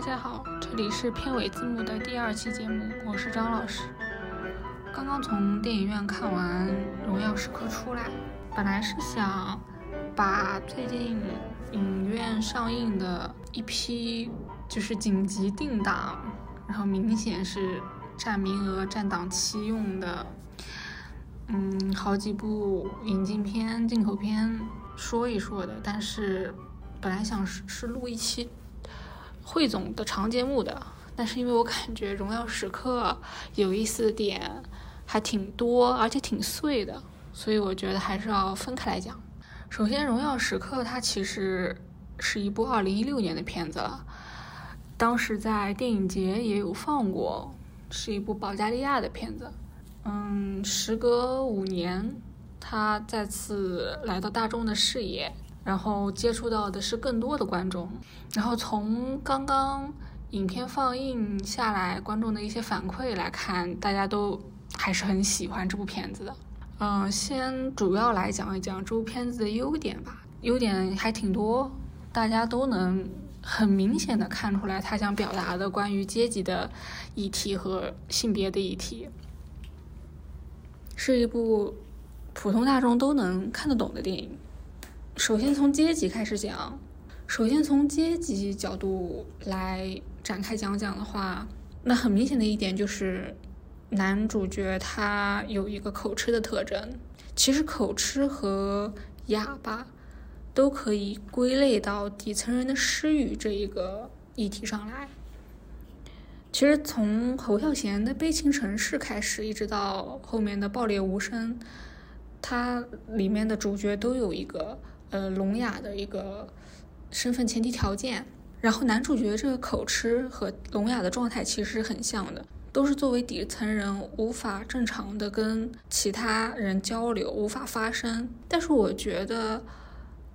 大家好，这里是片尾字幕的第二期节目，我是张老师。刚刚从电影院看完《荣耀时刻》出来，本来是想把最近影院上映的一批就是紧急定档，然后明显是占名额、占档期用的，嗯，好几部引进片、进口片说一说的，但是本来想是是录一期。汇总的长节目的，但是因为我感觉《荣耀时刻》有意思的点还挺多，而且挺碎的，所以我觉得还是要分开来讲。首先，《荣耀时刻》它其实是一部2016年的片子了，当时在电影节也有放过，是一部保加利亚的片子。嗯，时隔五年，它再次来到大众的视野。然后接触到的是更多的观众，然后从刚刚影片放映下来观众的一些反馈来看，大家都还是很喜欢这部片子的。嗯，先主要来讲一讲这部片子的优点吧，优点还挺多，大家都能很明显的看出来，他想表达的关于阶级的议题和性别的议题，是一部普通大众都能看得懂的电影。首先从阶级开始讲，首先从阶级角度来展开讲讲的话，那很明显的一点就是男主角他有一个口吃的特征。其实口吃和哑巴都可以归类到底层人的失语这一个议题上来。其实从侯孝贤的《悲情城市》开始，一直到后面的《爆裂无声》，它里面的主角都有一个。呃，聋哑的一个身份前提条件，然后男主角这个口吃和聋哑的状态其实是很像的，都是作为底层人无法正常的跟其他人交流，无法发声。但是我觉得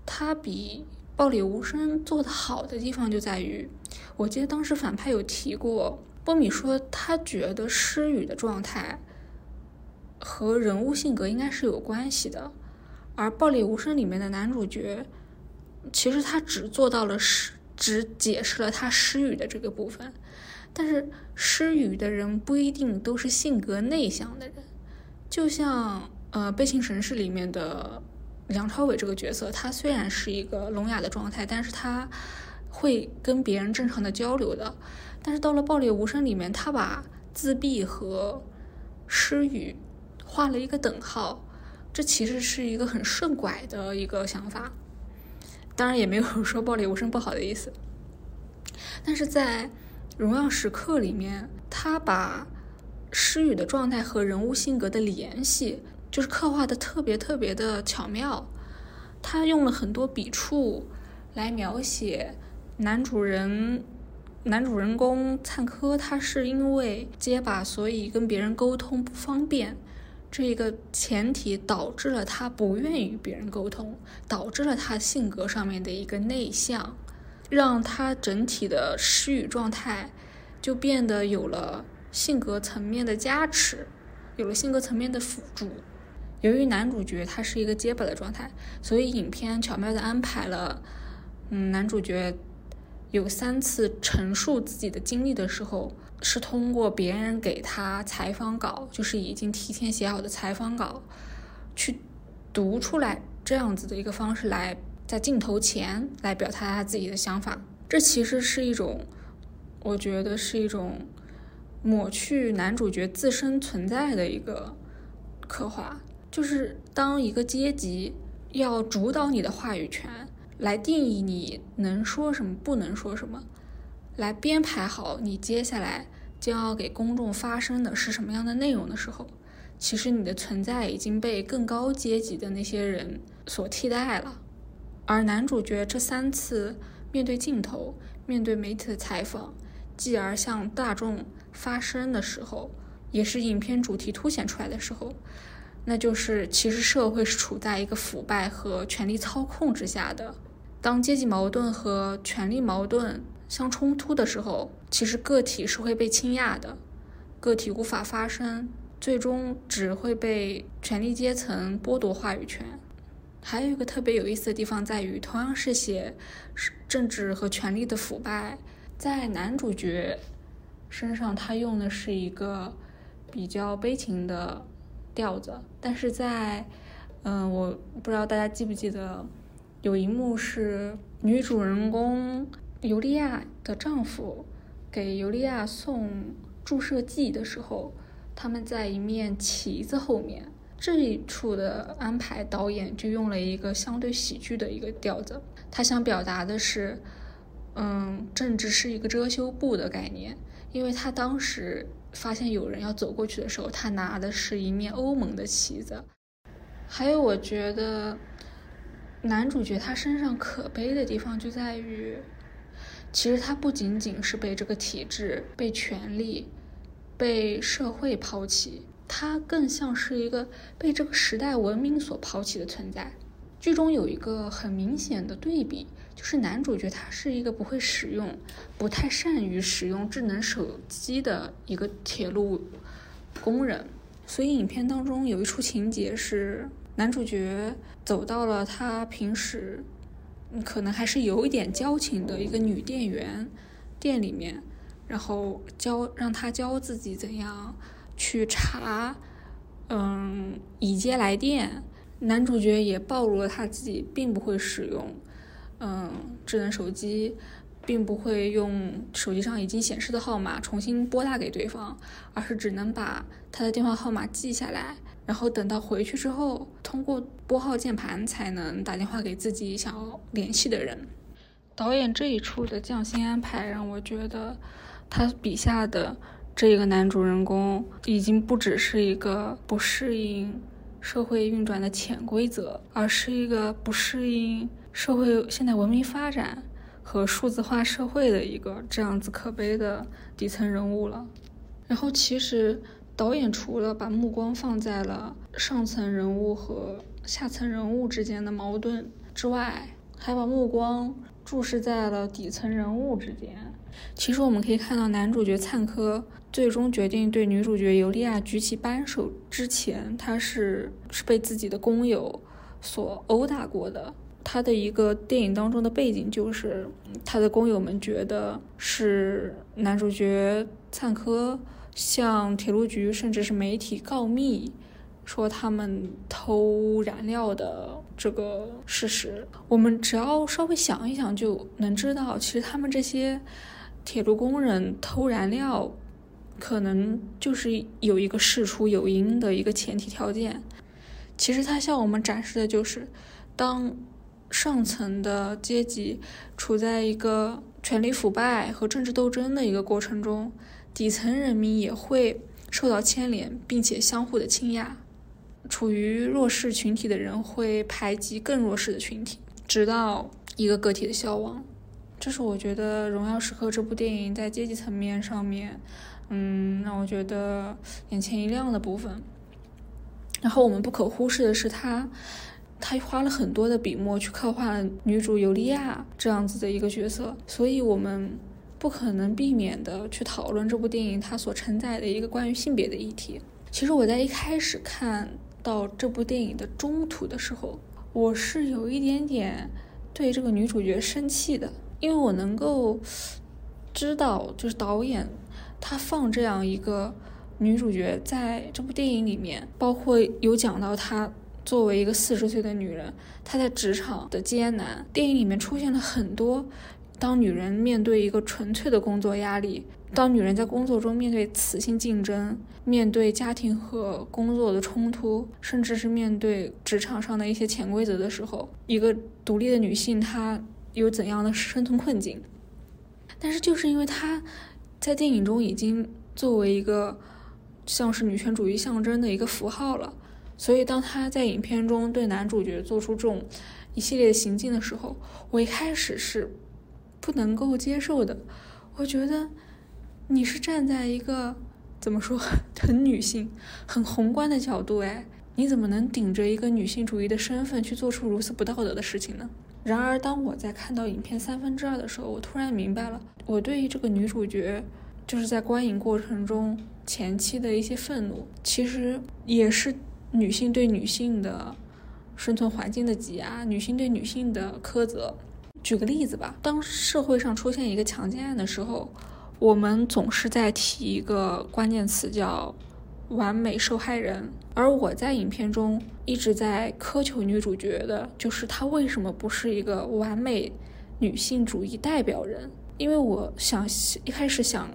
他比《暴力无声》做的好的地方就在于，我记得当时反派有提过，波米说他觉得失语的状态和人物性格应该是有关系的。而《暴力无声》里面的男主角，其实他只做到了失，只解释了他失语的这个部分。但是失语的人不一定都是性格内向的人，就像呃《悲情城市》里面的梁朝伟这个角色，他虽然是一个聋哑的状态，但是他会跟别人正常的交流的。但是到了《暴力无声》里面，他把自闭和失语画了一个等号。这其实是一个很顺拐的一个想法，当然也没有 说暴力无声不好的意思。但是在《荣耀时刻》里面，他把诗语的状态和人物性格的联系，就是刻画的特别特别的巧妙。他用了很多笔触来描写男主人、男主人公灿科，他是因为结巴，所以跟别人沟通不方便。这一个前提导致了他不愿与别人沟通，导致了他性格上面的一个内向，让他整体的失语状态就变得有了性格层面的加持，有了性格层面的辅助。由于男主角他是一个结巴的状态，所以影片巧妙的安排了，嗯，男主角有三次陈述自己的经历的时候。是通过别人给他采访稿，就是已经提前写好的采访稿，去读出来这样子的一个方式来在镜头前来表达他自己的想法。这其实是一种，我觉得是一种抹去男主角自身存在的一个刻画。就是当一个阶级要主导你的话语权，来定义你能说什么，不能说什么。来编排好你接下来将要给公众发声的是什么样的内容的时候，其实你的存在已经被更高阶级的那些人所替代了。而男主角这三次面对镜头、面对媒体的采访，继而向大众发声的时候，也是影片主题凸显出来的时候，那就是其实社会是处在一个腐败和权力操控之下的。当阶级矛盾和权力矛盾。相冲突的时候，其实个体是会被倾轧的，个体无法发声，最终只会被权力阶层剥夺话语权。还有一个特别有意思的地方在于，同样是写政治和权力的腐败，在男主角身上，他用的是一个比较悲情的调子，但是在，嗯，我不知道大家记不记得，有一幕是女主人公尤利亚的丈夫给尤利亚送注射剂的时候，他们在一面旗子后面。这一处的安排，导演就用了一个相对喜剧的一个调子。他想表达的是，嗯，政治是一个遮羞布的概念。因为他当时发现有人要走过去的时候，他拿的是一面欧盟的旗子。还有，我觉得男主角他身上可悲的地方就在于，其实他不仅仅是被这个体制、被权力、被社会抛弃。他更像是一个被这个时代文明所抛弃的存在。剧中有一个很明显的对比，就是男主角他是一个不会使用、不太善于使用智能手机的一个铁路工人。所以影片当中有一处情节是，男主角走到了他平时可能还是有一点交情的一个女店员店里面，然后教让他教自己怎样。去查，嗯，已接来电。男主角也暴露了他自己并不会使用，嗯，智能手机，并不会用手机上已经显示的号码重新拨打给对方，而是只能把他的电话号码记下来，然后等到回去之后，通过拨号键盘才能打电话给自己想要联系的人。导演这一处的匠心安排让我觉得，他笔下的。这个男主人公已经不只是一个不适应社会运转的潜规则，而是一个不适应社会现代文明发展和数字化社会的一个这样子可悲的底层人物了。然后，其实导演除了把目光放在了上层人物和下层人物之间的矛盾之外，还把目光注视在了底层人物之间。其实我们可以看到，男主角灿科最终决定对女主角尤利亚举起扳手之前，他是是被自己的工友所殴打过的。他的一个电影当中的背景就是，他的工友们觉得是男主角灿科向铁路局甚至是媒体告密，说他们偷燃料的这个事实。我们只要稍微想一想，就能知道，其实他们这些。铁路工人偷燃料，可能就是有一个事出有因的一个前提条件。其实他向我们展示的就是，当上层的阶级处在一个权力腐败和政治斗争的一个过程中，底层人民也会受到牵连，并且相互的倾轧。处于弱势群体的人会排挤更弱势的群体，直到一个个体的消亡。这是我觉得《荣耀时刻》这部电影在阶级层面上面，嗯，让我觉得眼前一亮的部分。然后我们不可忽视的是，他他花了很多的笔墨去刻画女主尤利亚这样子的一个角色，所以我们不可能避免的去讨论这部电影它所承载的一个关于性别的议题。其实我在一开始看到这部电影的中途的时候，我是有一点点对这个女主角生气的。因为我能够知道，就是导演他放这样一个女主角在这部电影里面，包括有讲到她作为一个四十岁的女人，她在职场的艰难。电影里面出现了很多，当女人面对一个纯粹的工作压力，当女人在工作中面对雌性竞争，面对家庭和工作的冲突，甚至是面对职场上的一些潜规则的时候，一个独立的女性她。有怎样的生存困境？但是就是因为她在电影中已经作为一个像是女权主义象征的一个符号了，所以当她在影片中对男主角做出这种一系列行径的时候，我一开始是不能够接受的。我觉得你是站在一个怎么说 很女性、很宏观的角度，哎，你怎么能顶着一个女性主义的身份去做出如此不道德的事情呢？然而，当我在看到影片三分之二的时候，我突然明白了，我对于这个女主角，就是在观影过程中前期的一些愤怒，其实也是女性对女性的生存环境的挤压，女性对女性的苛责。举个例子吧，当社会上出现一个强奸案的时候，我们总是在提一个关键词叫“完美受害人”，而我在影片中一直在苛求女主角的就是她为什么不是一个完美女性主义代表人？因为我想一开始想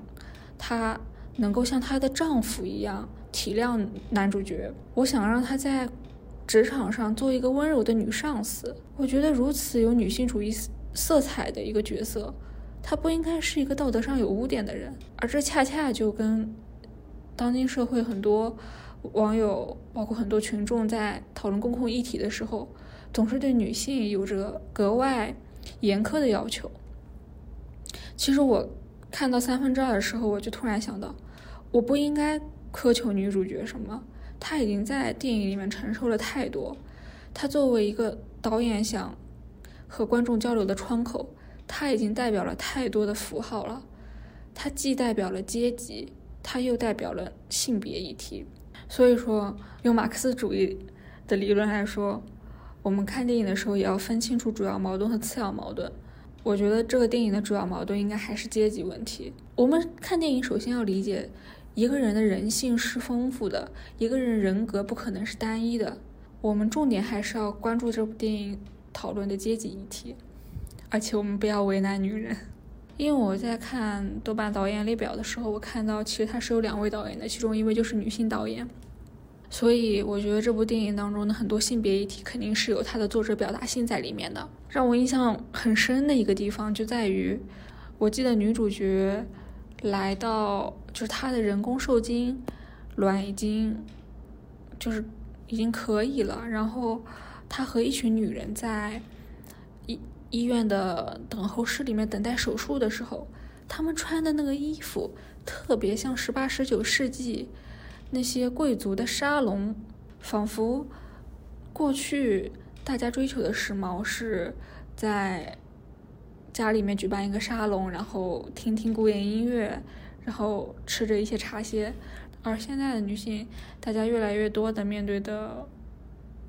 她能够像她的丈夫一样体谅男主角，我想让她在。职场上做一个温柔的女上司，我觉得如此有女性主义色彩的一个角色，她不应该是一个道德上有污点的人，而这恰恰就跟当今社会很多网友，包括很多群众在讨论公共议题的时候，总是对女性有着格外严苛的要求。其实我看到三分之二的时候，我就突然想到，我不应该苛求女主角什么。她已经在电影里面承受了太多，她作为一个导演想和观众交流的窗口，它已经代表了太多的符号了。它既代表了阶级，它又代表了性别议题。所以说，用马克思主义的理论来说，我们看电影的时候也要分清楚主要矛盾和次要矛盾。我觉得这个电影的主要矛盾应该还是阶级问题。我们看电影首先要理解。一个人的人性是丰富的，一个人人格不可能是单一的。我们重点还是要关注这部电影讨论的阶级议题，而且我们不要为难女人。因为我在看豆瓣导演列表的时候，我看到其实他是有两位导演的，其中一位就是女性导演。所以我觉得这部电影当中的很多性别议题肯定是有它的作者表达性在里面的。让我印象很深的一个地方就在于，我记得女主角。来到就是她的人工受精卵已经就是已经可以了，然后他和一群女人在医医院的等候室里面等待手术的时候，他们穿的那个衣服特别像十八十九世纪那些贵族的沙龙，仿佛过去大家追求的时髦是在。家里面举办一个沙龙，然后听听古典音乐，然后吃着一些茶歇。而现在的女性，大家越来越多的面对的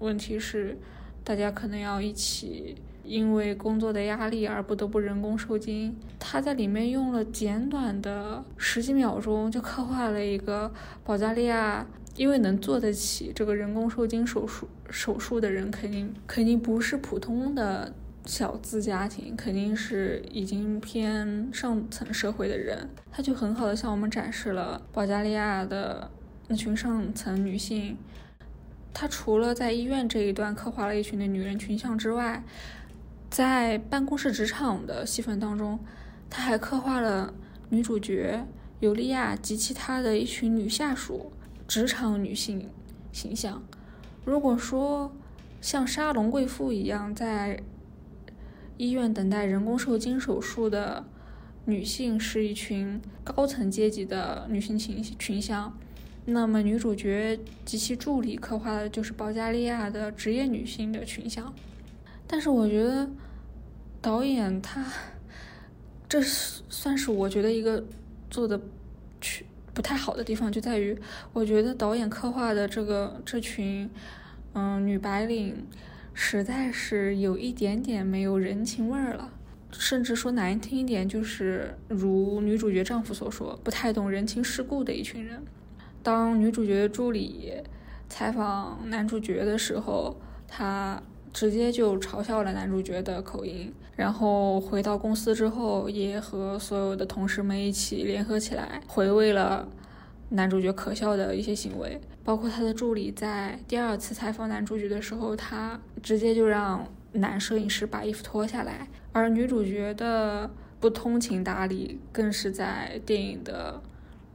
问题是，大家可能要一起因为工作的压力而不得不人工受精。她在里面用了简短的十几秒钟就刻画了一个保加利亚，因为能做得起这个人工受精手术手术的人，肯定肯定不是普通的。小资家庭肯定是已经偏上层社会的人，他就很好的向我们展示了保加利亚的那群上层女性。他除了在医院这一段刻画了一群的女人群像之外，在办公室职场的戏份当中，他还刻画了女主角尤利亚及其他的一群女下属职场女性形象。如果说像沙龙贵妇一样在医院等待人工受精手术的女性是一群高层阶级的女性群群像，那么女主角及其助理刻画的就是保加利亚的职业女性的群像。但是我觉得导演他这算是我觉得一个做的去不太好的地方，就在于我觉得导演刻画的这个这群嗯女白领。实在是有一点点没有人情味儿了，甚至说难听一点，就是如女主角丈夫所说，不太懂人情世故的一群人。当女主角助理采访男主角的时候，他直接就嘲笑了男主角的口音，然后回到公司之后，也和所有的同事们一起联合起来回味了。男主角可笑的一些行为，包括他的助理在第二次采访男主角的时候，他直接就让男摄影师把衣服脱下来，而女主角的不通情达理更是在电影的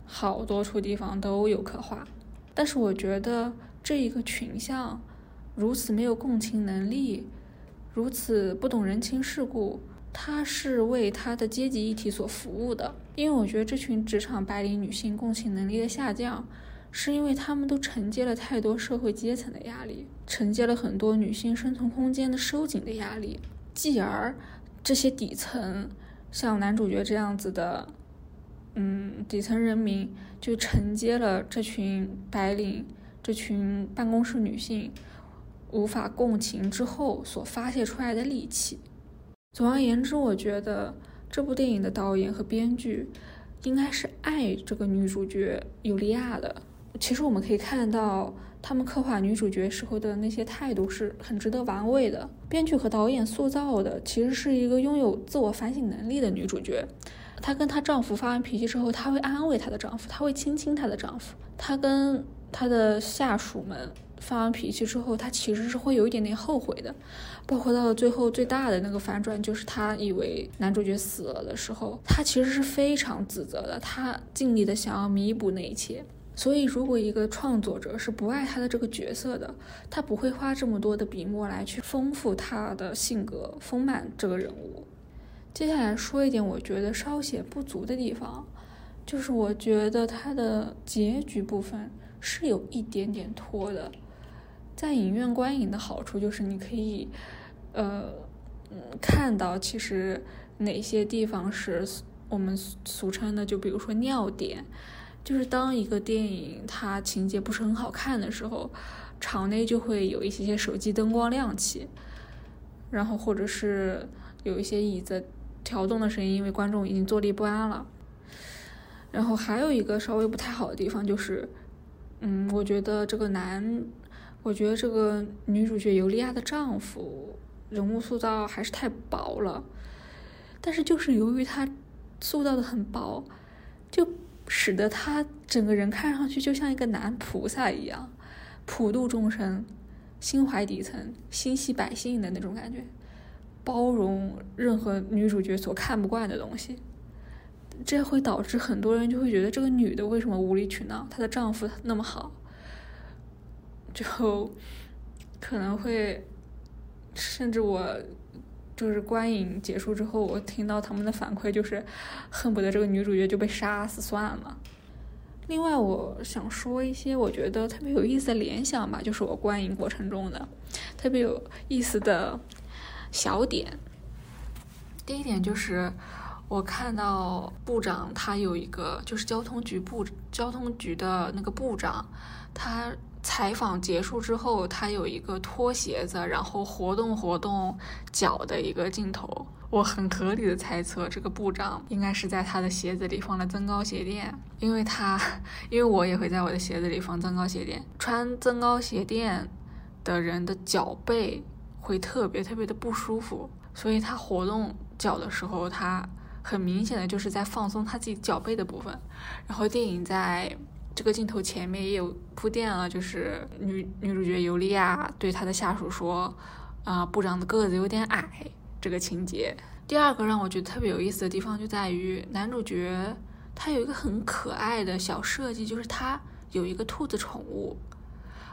好多处地方都有刻画。但是我觉得这一个群像如此没有共情能力，如此不懂人情世故。他是为他的阶级议题所服务的，因为我觉得这群职场白领女性共情能力的下降，是因为她们都承接了太多社会阶层的压力，承接了很多女性生存空间的收紧的压力，继而这些底层像男主角这样子的，嗯，底层人民就承接了这群白领、这群办公室女性无法共情之后所发泄出来的戾气。总而言之，我觉得这部电影的导演和编剧应该是爱这个女主角尤利亚的。其实我们可以看到，他们刻画女主角时候的那些态度是很值得玩味的。编剧和导演塑造的其实是一个拥有自我反省能力的女主角。她跟她丈夫发完脾气之后，她会安慰她的丈夫，她会亲亲她的丈夫。她跟她的下属们发完脾气之后，她其实是会有一点点后悔的。包括到了最后最大的那个反转，就是她以为男主角死了的时候，她其实是非常自责的。她尽力的想要弥补那一切。所以，如果一个创作者是不爱他的这个角色的，他不会花这么多的笔墨来去丰富他的性格、丰满这个人物。接下来说一点我觉得稍显不足的地方，就是我觉得它的结局部分是有一点点拖的。在影院观影的好处就是你可以，呃，嗯，看到其实哪些地方是我们俗称的，就比如说尿点。就是当一个电影它情节不是很好看的时候，场内就会有一些些手机灯光亮起，然后或者是有一些椅子调动的声音，因为观众已经坐立不安了。然后还有一个稍微不太好的地方就是，嗯，我觉得这个男，我觉得这个女主角尤利亚的丈夫人物塑造还是太薄了，但是就是由于他塑造的很薄，就。使得他整个人看上去就像一个男菩萨一样，普度众生，心怀底层，心系百姓的那种感觉，包容任何女主角所看不惯的东西。这会导致很多人就会觉得这个女的为什么无理取闹？她的丈夫那么好，就可能会，甚至我。就是观影结束之后，我听到他们的反馈就是，恨不得这个女主角就被杀死算了。另外，我想说一些我觉得特别有意思的联想吧，就是我观影过程中的特别有意思的小点。第一点就是我看到部长他有一个，就是交通局部交通局的那个部长，他。采访结束之后，他有一个脱鞋子，然后活动活动脚的一个镜头。我很合理的猜测，这个部长应该是在他的鞋子里放了增高鞋垫，因为他，因为我也会在我的鞋子里放增高鞋垫。穿增高鞋垫的人的脚背会特别特别的不舒服，所以他活动脚的时候，他很明显的就是在放松他自己脚背的部分。然后电影在。这个镜头前面也有铺垫了，就是女女主角尤利娅对她的下属说：“啊，部长的个子有点矮。”这个情节。第二个让我觉得特别有意思的地方就在于男主角他有一个很可爱的小设计，就是他有一个兔子宠物，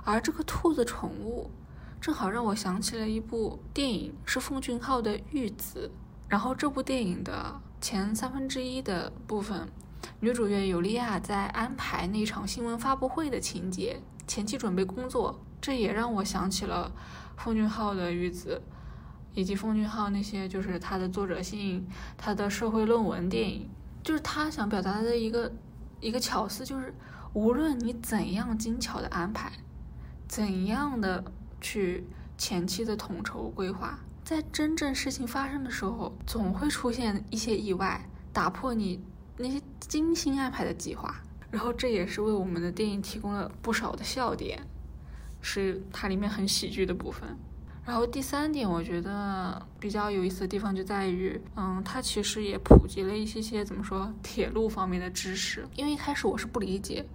而这个兔子宠物正好让我想起了一部电影，是奉俊昊的《玉子》。然后这部电影的前三分之一的部分。女主角尤利娅在安排那场新闻发布会的情节，前期准备工作，这也让我想起了奉俊昊的《玉子》，以及奉俊昊那些就是他的作者性、他的社会论文电影，就是他想表达的一个一个巧思，就是无论你怎样精巧的安排，怎样的去前期的统筹规划，在真正事情发生的时候，总会出现一些意外，打破你。那些精心安排的计划，然后这也是为我们的电影提供了不少的笑点，是它里面很喜剧的部分。然后第三点，我觉得比较有意思的地方就在于，嗯，它其实也普及了一些些怎么说铁路方面的知识。因为一开始我是不理解，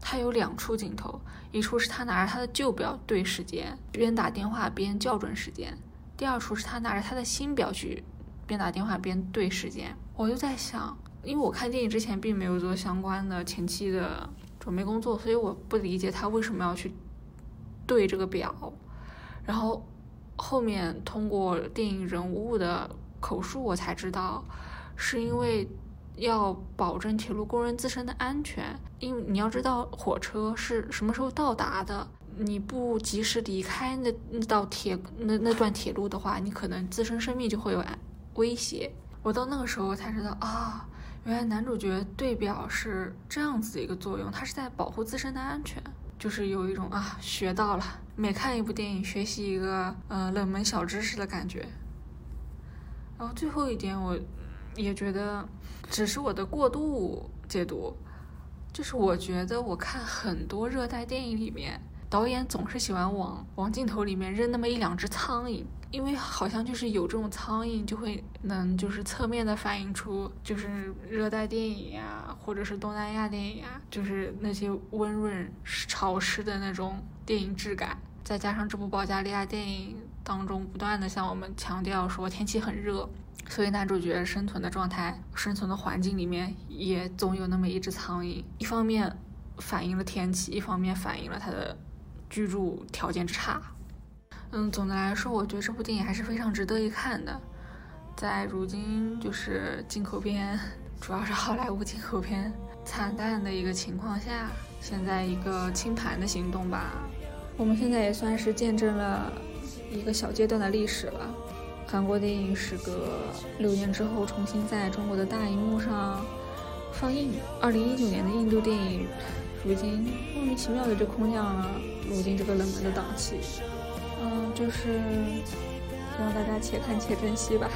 它有两处镜头，一处是他拿着他的旧表对时间，边打电话边校准时间；第二处是他拿着他的新表去边打电话边对时间。我就在想。因为我看电影之前并没有做相关的前期的准备工作，所以我不理解他为什么要去对这个表。然后后面通过电影人物的口述，我才知道是因为要保证铁路工人自身的安全。因为你要知道火车是什么时候到达的，你不及时离开那那道铁那那段铁路的话，你可能自身生命就会有威胁。我到那个时候才知道啊。原来男主角对表是这样子的一个作用，他是在保护自身的安全，就是有一种啊学到了，每看一部电影学习一个呃冷门小知识的感觉。然后最后一点，我也觉得只是我的过度解读，就是我觉得我看很多热带电影里面，导演总是喜欢往往镜头里面扔那么一两只苍蝇。因为好像就是有这种苍蝇，就会能就是侧面的反映出就是热带电影呀，或者是东南亚电影啊，就是那些温润潮湿的那种电影质感。再加上这部保加利亚电影当中不断的向我们强调说天气很热，所以男主角生存的状态、生存的环境里面也总有那么一只苍蝇。一方面反映了天气，一方面反映了他的居住条件之差。嗯，总的来说，我觉得这部电影还是非常值得一看的。在如今就是进口片，主要是好莱坞进口片惨淡的一个情况下，现在一个清盘的行动吧，我们现在也算是见证了一个小阶段的历史了。韩国电影时隔六年之后重新在中国的大荧幕上放映。二零一九年的印度电影，如今莫名其妙的就空降了如今这个冷门的档期。就是希望大家且看且珍惜吧。